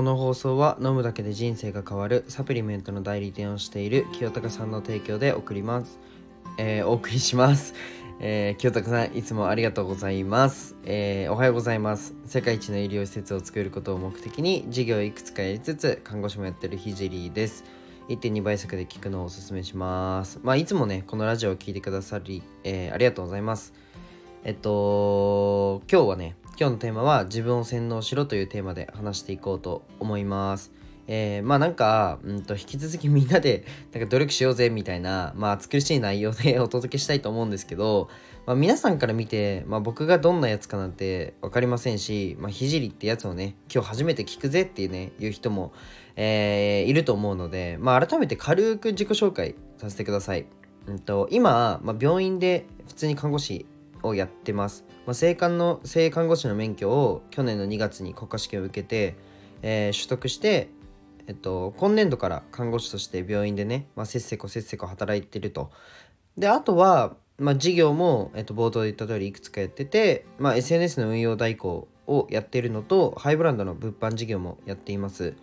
この放送は飲むだけで人生が変わるサプリメントの代理店をしている清高さんの提供で送ります、えー、お送りします、えー、清高さんいつもありがとうございます、えー、おはようございます。世界一の医療施設を作ることを目的に事業いくつかやりつつ看護師もやってるひじりです。1.2倍速で聞くのをおすすめします。まあいつもねこのラジオを聞いてくださり、えー、ありがとうございます。えっと今日はね今日のテーマは自分を洗脳しろというテーマで話していこうと思います。えー、まあなんか、うんと、引き続きみんなで なんか努力しようぜみたいな、まあ暑苦しい内容でお届けしたいと思うんですけど、まあ、皆さんから見て、まあ、僕がどんなやつかなんて分かりませんし、まあ、ってやつをね、今日初めて聞くぜっていうね、いう人も、えー、いると思うので、まあ改めて軽く自己紹介させてください。うんと、今、まあ、病院で普通に看護師をやってます。まあ、性看の性看護師の免許を去年の2月に国家試験を受けて、えー、取得して、えっと、今年度から看護師として病院でね、まあ、せっせこせっせこ働いてると。であとは、まあ、事業も、えっと、冒頭で言った通りいくつかやってて、まあ、SNS の運用代行をやっているのとハイブランドの物販事業もやっています。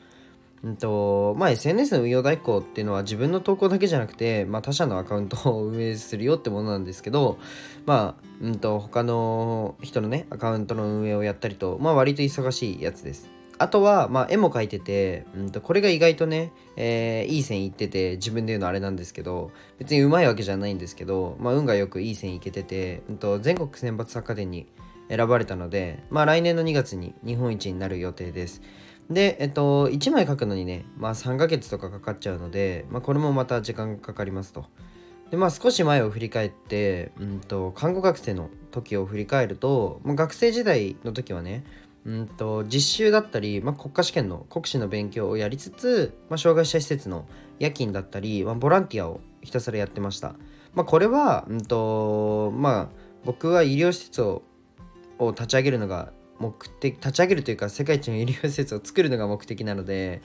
うんとまあ、SNS の運用代行っていうのは自分の投稿だけじゃなくて、まあ、他社のアカウントを運営するよってものなんですけど、まあ、うんと他の人のねアカウントの運営をやったりと、まあ、割と忙しいやつです。あとは、まあ、絵も描いてて、うん、とこれが意外とね、えーいい線いってて自分で言うのあれなんですけど別にうまいわけじゃないんですけど、まあ、運がよくいい線いけてて、うん、と全国選抜作家電に選ばれたので、まあ、来年の2月に日本一になる予定です。で、えっと、1枚書くのにね、まあ3ヶ月とかかかっちゃうので、まあこれもまた時間がかかりますと。で、まあ少し前を振り返って、うんと、看護学生の時を振り返ると、まあ、学生時代の時はね、うんと、実習だったり、まあ、国家試験の国試の勉強をやりつつ、まあ、障害者施設の夜勤だったり、まあ、ボランティアをひたすらやってました。まあこれは、うんと、まあ僕は医療施設をを立ち上げるのが目的立ち上げるというか世界一の医療施設を作るのが目的なので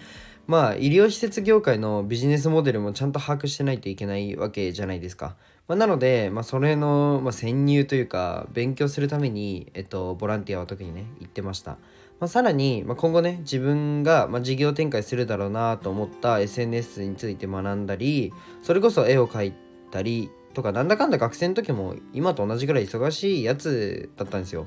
まあ医療施設業界のビジネスモデルもちゃんと把握してないといけないわけじゃないですか。まあ、なので、まあ、それの、まあ、潜入というか勉強するために、えっと、ボランティアは特にね行ってました。まあ、さらに、まあ、今後ね自分が、まあ、事業展開するだろうなと思った SNS について学んだりそれこそ絵を描いたりとかなんだかんだ学生の時も今と同じぐらい忙しいやつだったんですよ。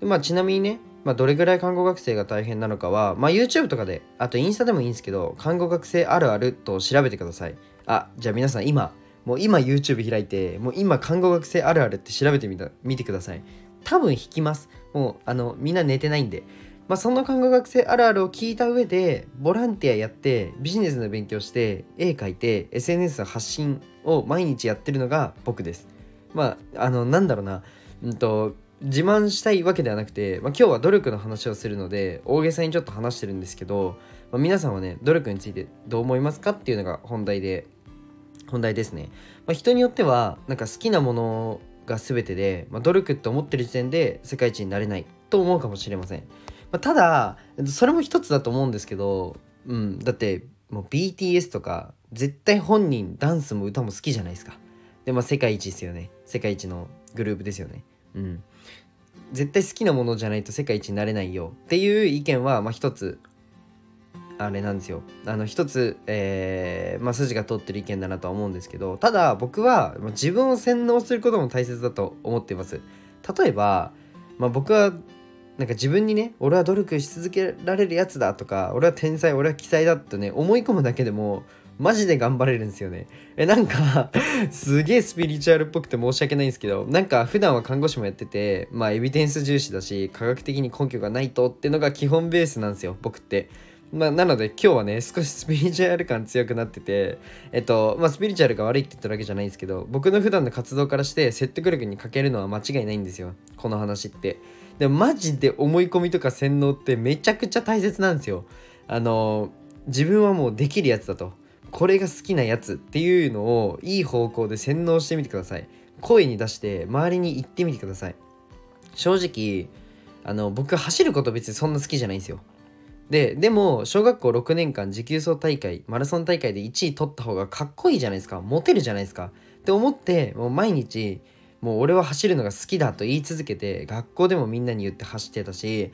まあ、ちなみにね、まあ、どれぐらい看護学生が大変なのかは、まあ、YouTube とかであとインスタでもいいんですけど看護学生あるあると調べてください。あじゃあ皆さん今もう今 YouTube 開いてもう今看護学生あるあるって調べてみた見てください。多分引きます。もうあのみんな寝てないんで。まあ、その看護学生あるあるを聞いた上でボランティアやってビジネスの勉強して絵描いて SNS の発信を毎日やってるのが僕です。まああのなんだろうな。うんと自慢したいわけではなくて、まあ、今日は努力の話をするので大げさにちょっと話してるんですけど、まあ、皆さんはね努力についてどう思いますかっていうのが本題で本題ですね、まあ、人によってはなんか好きなものが全てで、まあ、努力って思ってる時点で世界一になれないと思うかもしれません、まあ、ただそれも一つだと思うんですけど、うん、だってもう BTS とか絶対本人ダンスも歌も好きじゃないですか。でまあ世界一ですよね。世界一のグループですよね。うん。絶対好きなものじゃないと世界一になれないよっていう意見はまあ一つあれなんですよ。あの一つ、えーまあ、筋が通ってる意見だなとは思うんですけどただ僕はま自分を洗脳することも大切だと思っています。例えば、まあ、僕はなんか自分にね俺は努力し続けられるやつだとか俺は天才俺は奇才だとね思い込むだけでもマジで頑張れるんですよね。え、なんかすげえスピリチュアルっぽくて申し訳ないんですけど、なんか普段は看護師もやってて、まあエビデンス重視だし、科学的に根拠がないとっていうのが基本ベースなんですよ、僕って。まあ、なので今日はね、少しスピリチュアル感強くなってて、えっと、まあスピリチュアルが悪いって言ってるわけじゃないんですけど、僕の普段の活動からして説得力に欠けるのは間違いないんですよ、この話って。でもマジで思い込みとか洗脳ってめちゃくちゃ大切なんですよ。あの、自分はもうできるやつだと。これが好きなやつっていうのをいい方向で洗脳してみてください。声に出して周りに言ってみてください。正直あの僕走ること別にそんな好きじゃないんですよ。ででも小学校6年間持久走大会マラソン大会で1位取った方がかっこいいじゃないですか。モテるじゃないですか。って思ってもう毎日もう俺は走るのが好きだと言い続けて学校でもみんなに言って走ってたし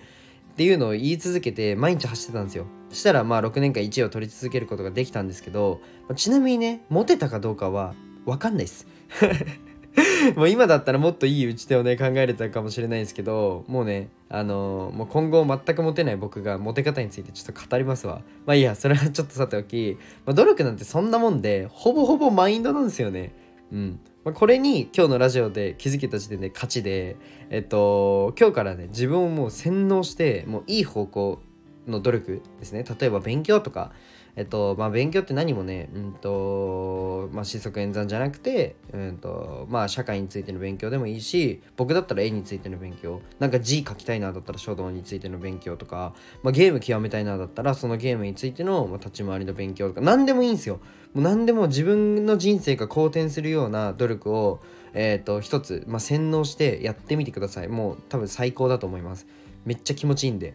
っていうのを言い続けて毎日走ってたんですよ。したらまあ6年間1位を取り続けることができたんですけどちなみにねモテたかどうかは分かんないです。もう今だったらもっといい打ち手をね考えれたかもしれないですけどもうねあのー、もう今後全くモテない僕がモテ方についてちょっと語りますわ。まあいいやそれはちょっとさておき、まあ、努力なんてそんなもんでほぼほぼマインドなんですよね。うん。まあ、これに今日のラジオで気づけた時点で勝ちでえっと今日からね自分をもう洗脳してもういい方向の努力ですね。例えば勉強とかえっとまあ勉強って何もねうんとまあ四則演算じゃなくてうんとまあ社会についての勉強でもいいし僕だったら絵についての勉強なんか字書きたいなだったら書道についての勉強とか、まあ、ゲーム極めたいなだったらそのゲームについての、まあ、立ち回りの勉強とか何でもいいんですよ。もう何でも自分の人生が好転するような努力をえっ、と一つ、まあ、洗脳してやってみてください。もう多分最高だと思います。めっちゃ気持ちいいんで。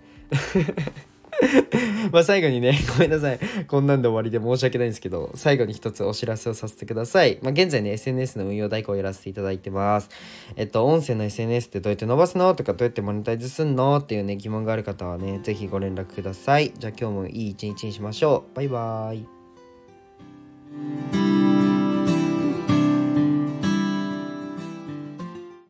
まあ最後にね、ごめんなさい。こんなんで終わりで申し訳ないんですけど、最後に一つお知らせをさせてください。まあ現在ね、SNS の運用代行をやらせていただいてます。えっと、音声の SNS ってどうやって伸ばすのとか、どうやってモネタイズすんのっていうね、疑問がある方はね、ぜひご連絡ください。じゃあ今日もいい一日にしましょう。バイバーイ。